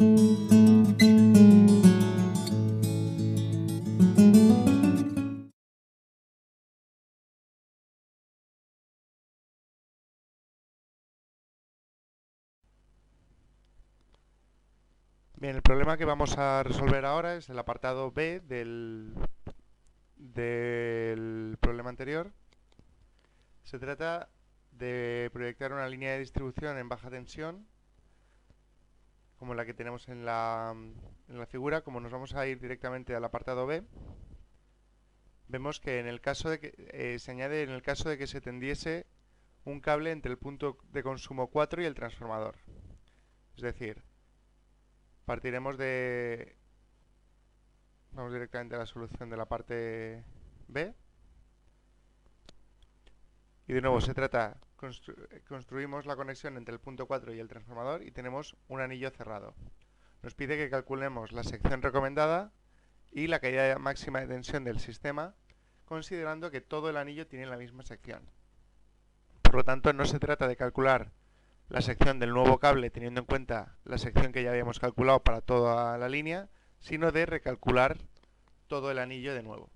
Bien, el problema que vamos a resolver ahora es el apartado B del, del problema anterior. Se trata de proyectar una línea de distribución en baja tensión, como la que tenemos en la, en la figura. Como nos vamos a ir directamente al apartado B, vemos que en el caso de que eh, se añade en el caso de que se tendiese un cable entre el punto de consumo 4 y el transformador. Es decir, Partiremos de... Vamos directamente a la solución de la parte B. Y de nuevo se trata, construimos la conexión entre el punto 4 y el transformador y tenemos un anillo cerrado. Nos pide que calculemos la sección recomendada y la caída máxima de tensión del sistema, considerando que todo el anillo tiene la misma sección. Por lo tanto, no se trata de calcular la sección del nuevo cable teniendo en cuenta la sección que ya habíamos calculado para toda la línea, sino de recalcular todo el anillo de nuevo.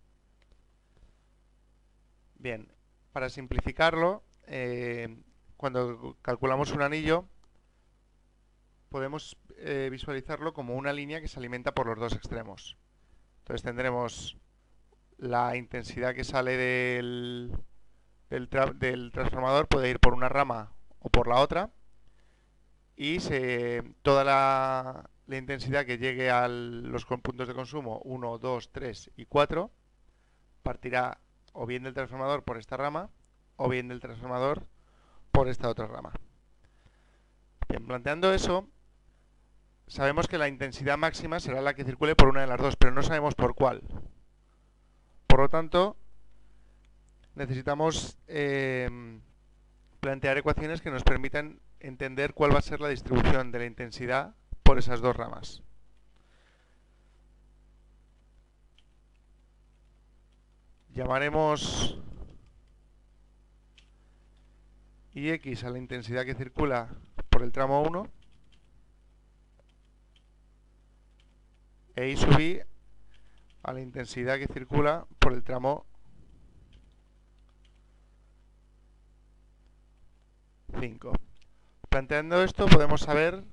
Bien, para simplificarlo, eh, cuando calculamos un anillo, podemos eh, visualizarlo como una línea que se alimenta por los dos extremos. Entonces tendremos la intensidad que sale del, del transformador puede ir por una rama o por la otra y toda la, intensidad que llegue a los puntos de consumo 1, 2, 3 y 4 partirá o bien del transformador por esta rama o bien del transformador por esta otra rama. Bien, planteando eso, sabemos que la intensidad máxima será la que circule por una de las dos, pero no sabemos por cuál. Por lo tanto, necesitamos eh, plantear ecuaciones que nos permitan entender cuál va a ser la distribución de la intensidad por esas dos ramas. Llamaremos Ix a la intensidad que circula por el tramo 1 e Y sub a la intensidad que circula por el tramo 5. Planteando esto podemos saber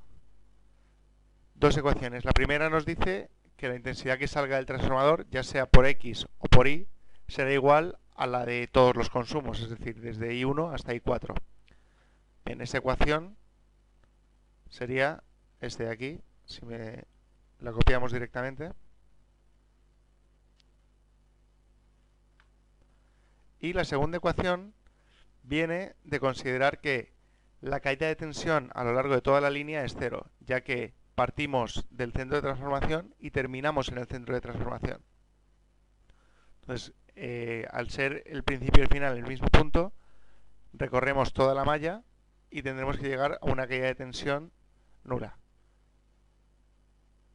dos ecuaciones. La primera nos dice que la intensidad que salga del transformador, ya sea por X o por Y, será igual a la de todos los consumos, es decir, desde I1 hasta I4. Bien, esa ecuación sería este de aquí, si me la copiamos directamente. Y la segunda ecuación viene de considerar que la caída de tensión a lo largo de toda la línea es cero, ya que partimos del centro de transformación y terminamos en el centro de transformación. Entonces, eh, al ser el principio y el final el mismo punto, recorremos toda la malla y tendremos que llegar a una caída de tensión nula.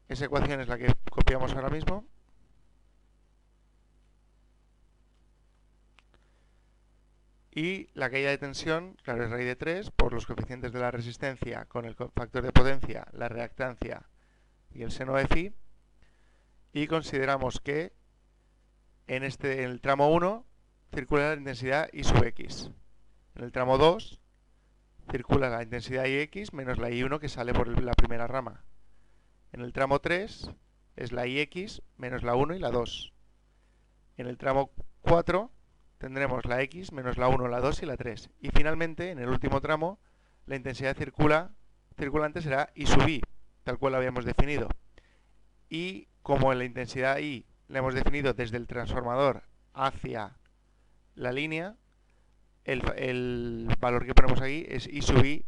Esa ecuación es la que copiamos ahora mismo. Y la caída de tensión, claro, es raíz de 3 por los coeficientes de la resistencia con el factor de potencia, la reactancia y el seno de phi. Y consideramos que en, este, en el tramo 1 circula la intensidad I sub x. En el tramo 2 circula la intensidad IX menos la I1 que sale por la primera rama. En el tramo 3 es la IX menos la 1 y la 2. En el tramo 4 tendremos la x menos la 1, la 2 y la 3. Y finalmente, en el último tramo, la intensidad circula, circulante será I sub i, tal cual la habíamos definido. Y como en la intensidad I la hemos definido desde el transformador hacia la línea, el, el valor que ponemos aquí es I sub i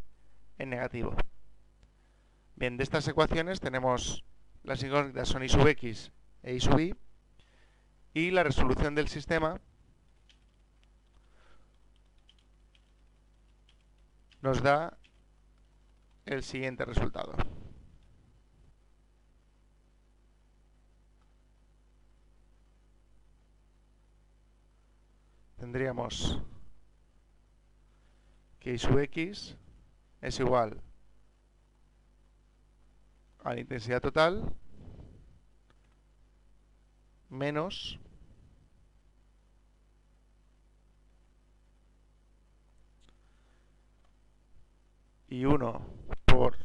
en negativo. Bien, de estas ecuaciones tenemos las incógnitas son I sub x e I sub i, y la resolución del sistema nos da el siguiente resultado. Tendríamos que I sub x es igual a la intensidad total menos y 1 por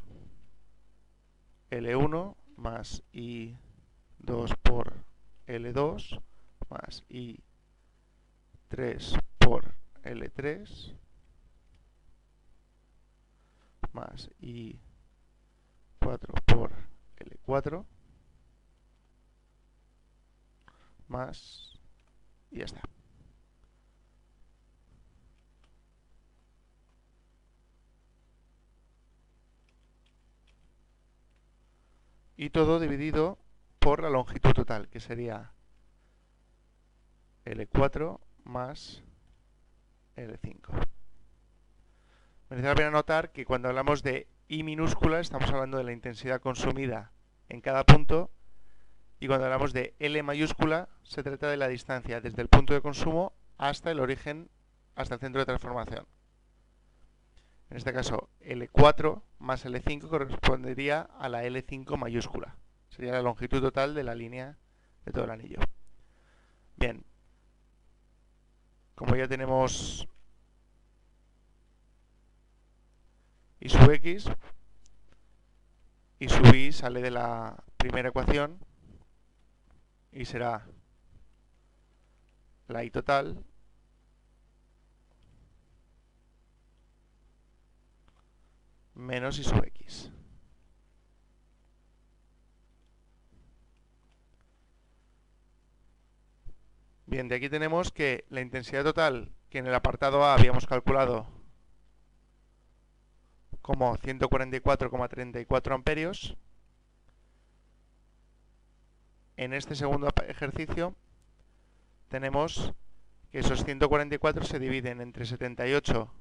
L1 más I2 por L2 más I3 por L3 más I4 por L4 más y está. Y todo dividido por la longitud total, que sería L4 más L5. Merece la pena notar que cuando hablamos de I minúscula estamos hablando de la intensidad consumida en cada punto y cuando hablamos de L mayúscula, se trata de la distancia desde el punto de consumo hasta el origen, hasta el centro de transformación. En este caso, L4 más L5 correspondería a la L5 mayúscula. Sería la longitud total de la línea de todo el anillo. Bien. Como ya tenemos y sub x, y sub y sale de la primera ecuación, y será la i total menos i sub x. Bien, de aquí tenemos que la intensidad total que en el apartado A habíamos calculado como 144,34 amperios en este segundo ejercicio tenemos que esos 144 se dividen entre 78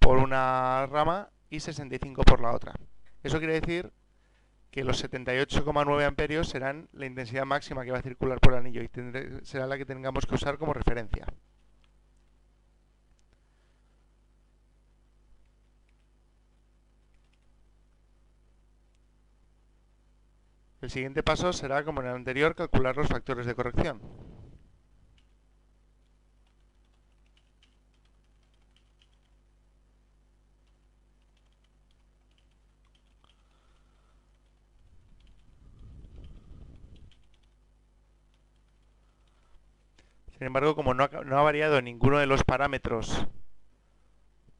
por una rama y 65 por la otra. Eso quiere decir que los 78,9 amperios serán la intensidad máxima que va a circular por el anillo y será la que tengamos que usar como referencia. El siguiente paso será, como en el anterior, calcular los factores de corrección. Sin embargo, como no ha, variado ninguno de los parámetros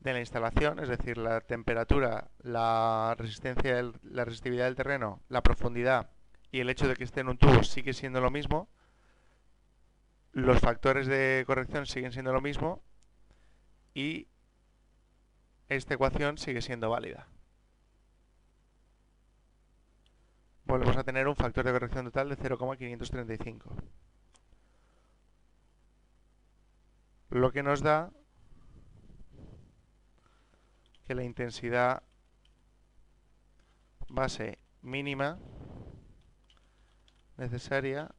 de la instalación, es decir, la temperatura, la resistencia, la resistividad del terreno, la profundidad y el hecho de que esté en un tubo sigue siendo lo mismo, los factores de corrección siguen siendo lo mismo y esta ecuación sigue siendo válida. Volvemos a tener un factor de corrección total de 0,535. Lo que nos da que la intensidad base mínima necesaria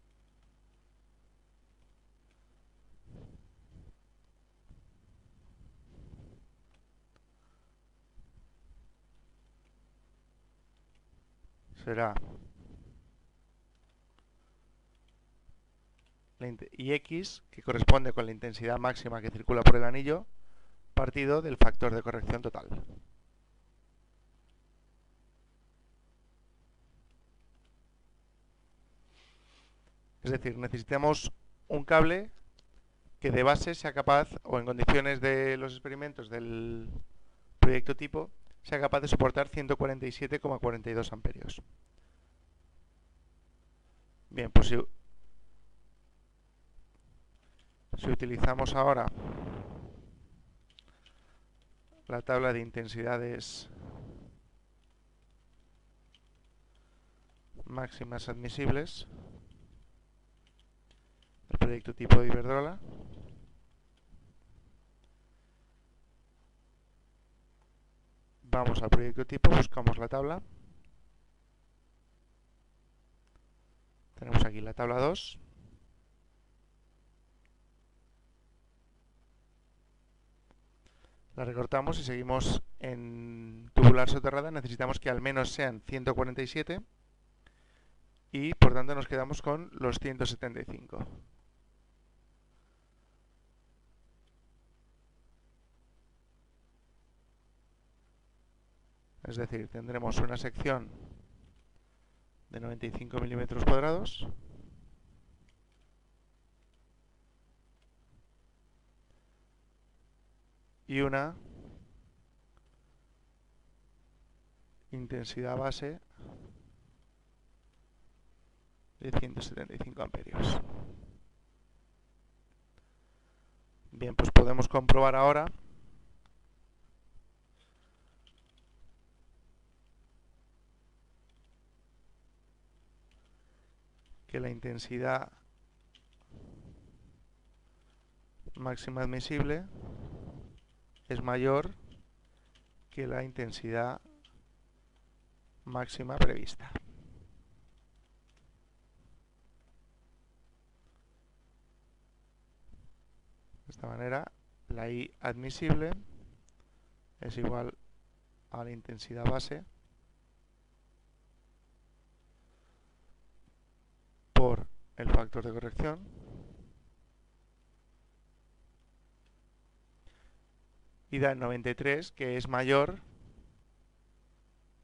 será y x, que corresponde con la intensidad máxima que circula por el anillo, partido del factor de corrección total. Es decir, necesitamos un cable que de base sea capaz, o en condiciones de los experimentos del proyecto tipo, sea capaz de soportar 147,42 amperios. Bien, pues si, si utilizamos ahora la tabla de intensidades máximas admisibles, el proyecto tipo de Iberdrola. Vamos al proyecto tipo, buscamos la tabla. Tenemos aquí la tabla 2. La recortamos y seguimos en tubular soterrada. Necesitamos que al menos sean 147 y por tanto nos quedamos con los 175. Es decir, tendremos una sección de 95 milímetros cuadrados y una intensidad base de 175 amperios. Bien, pues podemos comprobar ahora que la intensidad máxima admisible es mayor que la intensidad máxima prevista. De esta manera, la I admisible es igual a la intensidad base por el factor de corrección y da 93 que es mayor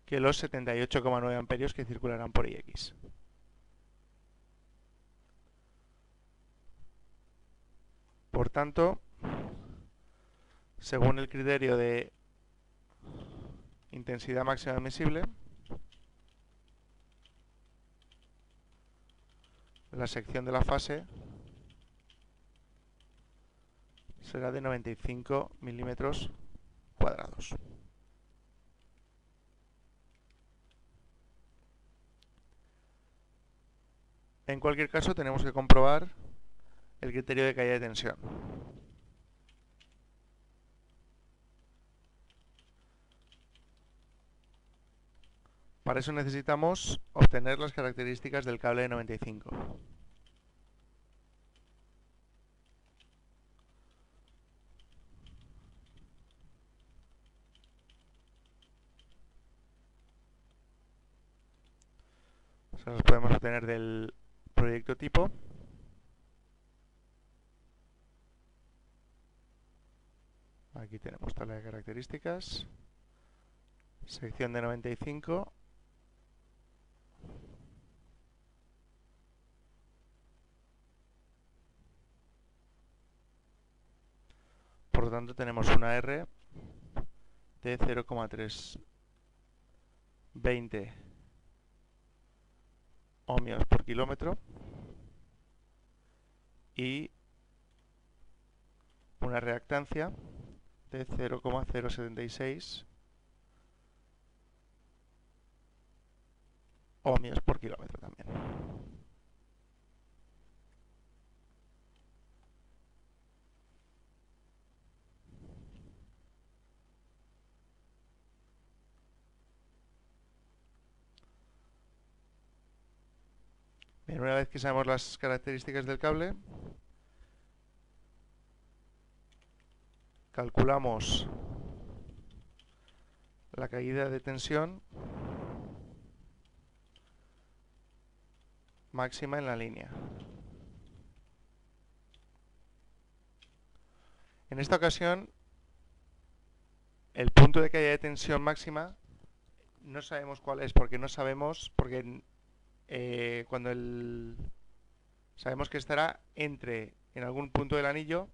que los 78,9 amperios que circularán por IX. Por tanto, según el criterio de intensidad máxima admisible, la sección de la fase será de 95 milímetros cuadrados. En cualquier caso tenemos que comprobar el criterio de caída de tensión. Para eso necesitamos obtener las características del cable de 95. Las podemos obtener del proyecto tipo. Aquí tenemos tabla de características. Sección de 95. Por lo tanto tenemos una R de 0,320 ohmios por kilómetro y una reactancia de 0,076 ohmios por kilómetro también. Una vez que sabemos las características del cable, calculamos la caída de tensión máxima en la línea. En esta ocasión, el punto de caída de tensión máxima no sabemos cuál es, porque no sabemos, porque eh, cuando. Sabemos que estará entre, en algún punto del anillo,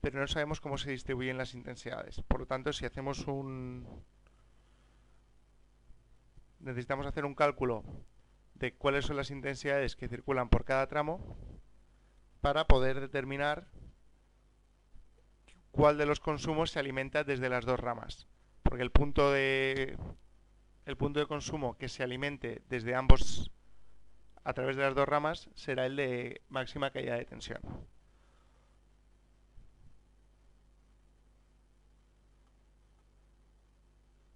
pero no sabemos cómo se distribuyen las intensidades. Por lo tanto, si hacemos un... Necesitamos hacer un cálculo de cuáles son las intensidades que circulan por cada tramo para poder determinar cuál de los consumos se alimenta desde las dos ramas. Porque el punto de, el punto de consumo que se alimente desde ambos a través de las dos ramas será el de máxima caída de tensión.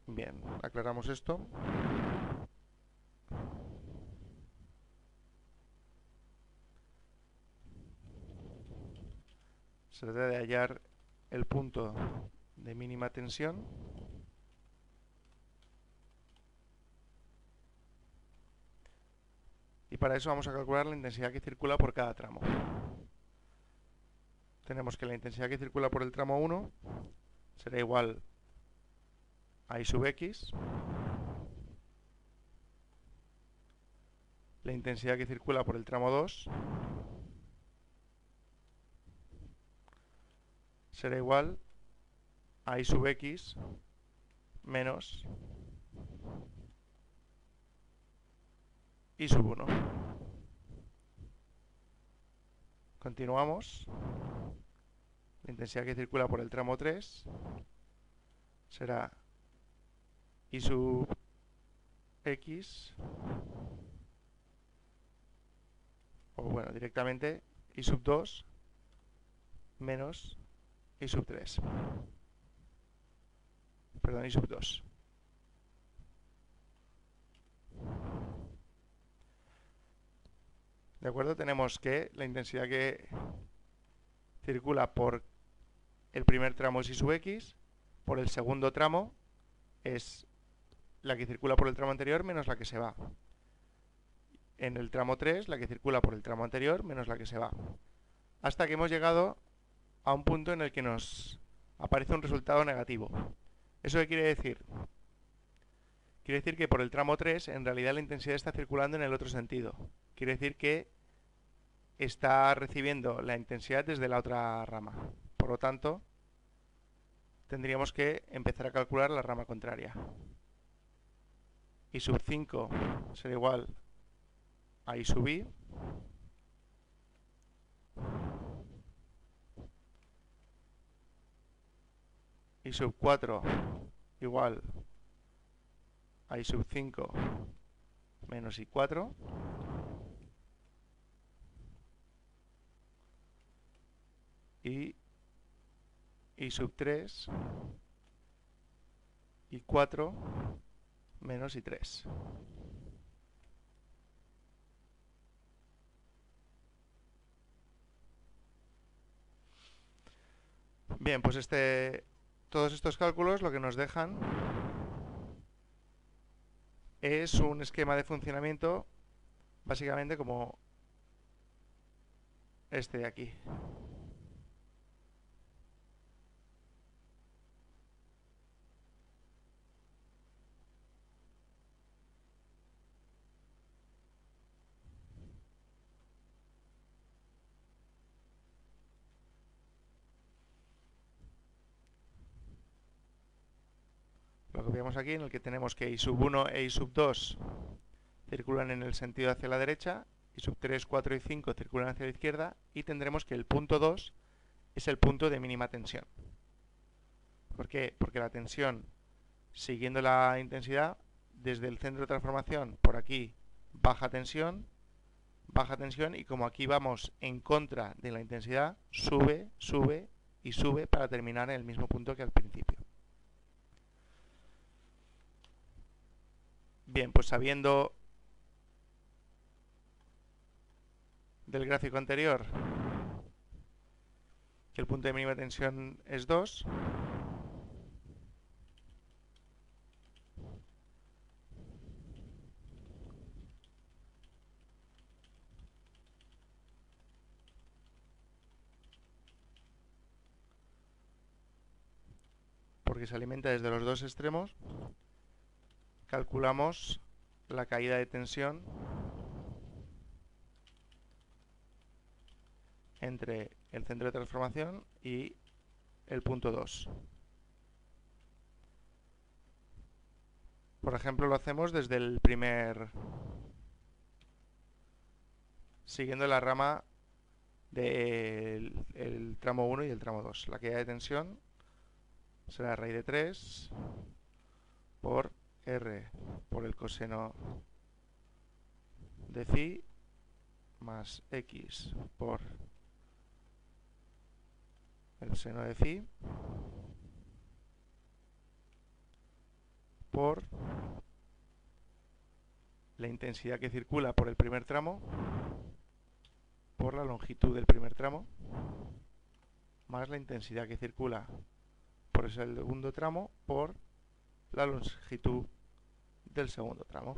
Bien, aclaramos esto. Se trata de hallar el punto de mínima tensión y para eso vamos a calcular la intensidad que circula por cada tramo. Tenemos que la intensidad que circula por el tramo 1 será igual a I sub X la intensidad que circula por el tramo 2 será igual a I sub X menos I sub 1. Continuamos. La intensidad que circula por el tramo 3 será I sub X o bueno, directamente I sub 2 menos I sub 3. Perdón, I sub 2. ¿De acuerdo? Tenemos que la intensidad que circula por el primer tramo es I sub X, por el segundo tramo es la que circula por el tramo anterior menos la que se va en el tramo 3 la que circula por el tramo anterior menos la que se va. Hasta que hemos llegado a un punto en el que nos aparece un resultado negativo. ¿Eso qué quiere decir? Quiere decir que por el tramo 3 en realidad la intensidad está circulando en el otro sentido. Quiere decir que está recibiendo la intensidad desde la otra rama. Por lo tanto, tendríamos que empezar a calcular la rama contraria. Y sub 5 será igual ahí subí. Y sub 4 igual a i sub 5 menos i4. Y i sub 3 y 4 menos i3. Bien, pues este, todos estos cálculos lo que nos dejan es un esquema de funcionamiento básicamente como este de aquí. Aquí, en el que tenemos que I sub 1 e I sub 2 circulan en el sentido hacia la derecha, I sub 3, 4 y 5 circulan hacia la izquierda, y tendremos que el punto 2 es el punto de mínima tensión. ¿Por qué? Porque la tensión, siguiendo la intensidad, desde el centro de transformación, por aquí, baja tensión, baja tensión, y como aquí vamos en contra de la intensidad, sube, sube y sube para terminar en el mismo punto que al principio. Bien, pues sabiendo del gráfico anterior que el punto de mínima tensión es 2, porque se alimenta desde los dos extremos, calculamos la caída de tensión entre el centro de transformación y el punto 2. Por ejemplo, lo hacemos desde el primer... siguiendo la rama del tramo 1 y el tramo 2. La caída de tensión será raíz de 3 por r por el coseno de phi más x por el seno de phi por la intensidad que circula por el primer tramo por la longitud del primer tramo más la intensidad que circula por el segundo tramo por la longitud del segundo tramo.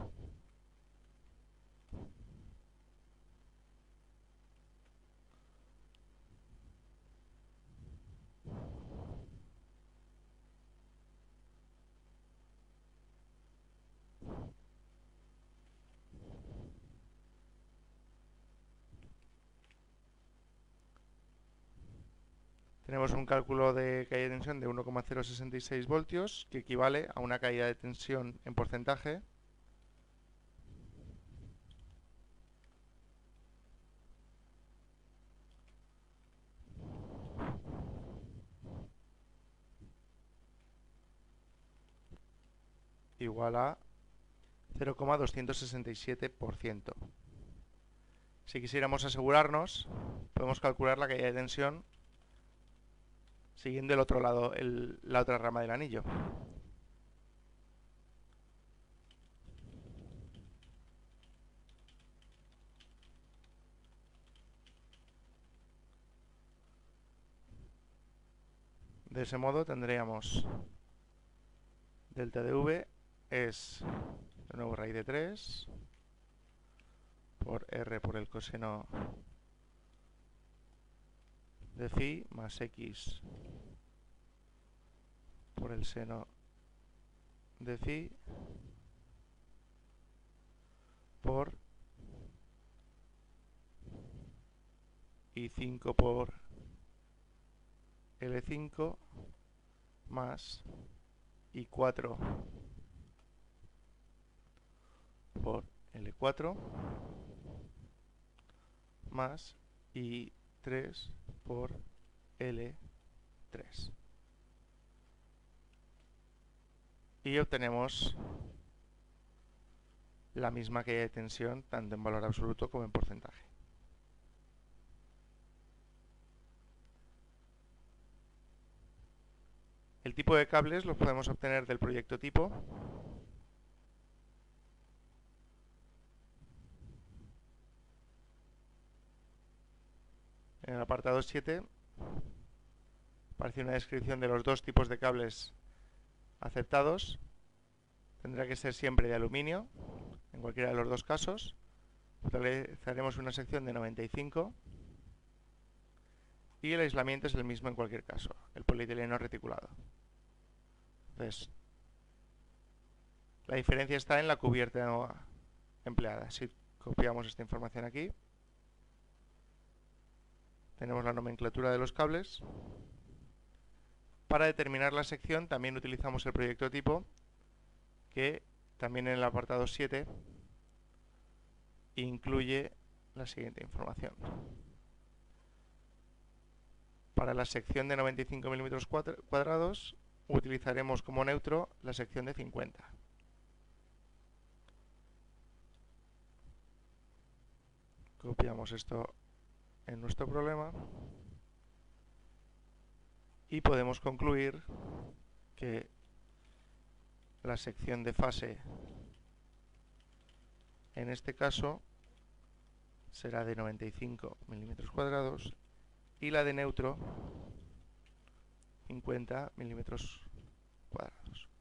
Tenemos un cálculo de caída de tensión de 1,066 voltios, que equivale a una caída de tensión en porcentaje igual a 0,267%. Si quisiéramos asegurarnos, podemos calcular la caída de tensión siguiendo el otro lado, la otra rama del anillo. De ese modo tendríamos delta de v es de nuevo raíz de 3 por r por el coseno de phi más x por el seno de phi por y 5 por L5 más y 4 por L4 más y 3 por L3. Y obtenemos la misma que de tensión tanto en valor absoluto como en porcentaje. El tipo de cables los podemos obtener del proyecto tipo En el apartado 7 aparece una descripción de los dos tipos de cables aceptados. Tendrá que ser siempre de aluminio, en cualquiera de los dos casos. Utilizaremos una sección de 95 y el aislamiento es el mismo en cualquier caso, el polietileno reticulado. Entonces, la diferencia está en la cubierta empleada. Si copiamos esta información aquí, tenemos la nomenclatura de los cables. Para determinar la sección también utilizamos el proyecto tipo, que también en el apartado 7 incluye la siguiente información. Para la sección de 95 milímetros cuadrados utilizaremos como neutro la sección de 50. Copiamos esto en nuestro problema y podemos concluir que la sección de fase en este caso será de 95 milímetros cuadrados y la de neutro 50 milímetros cuadrados.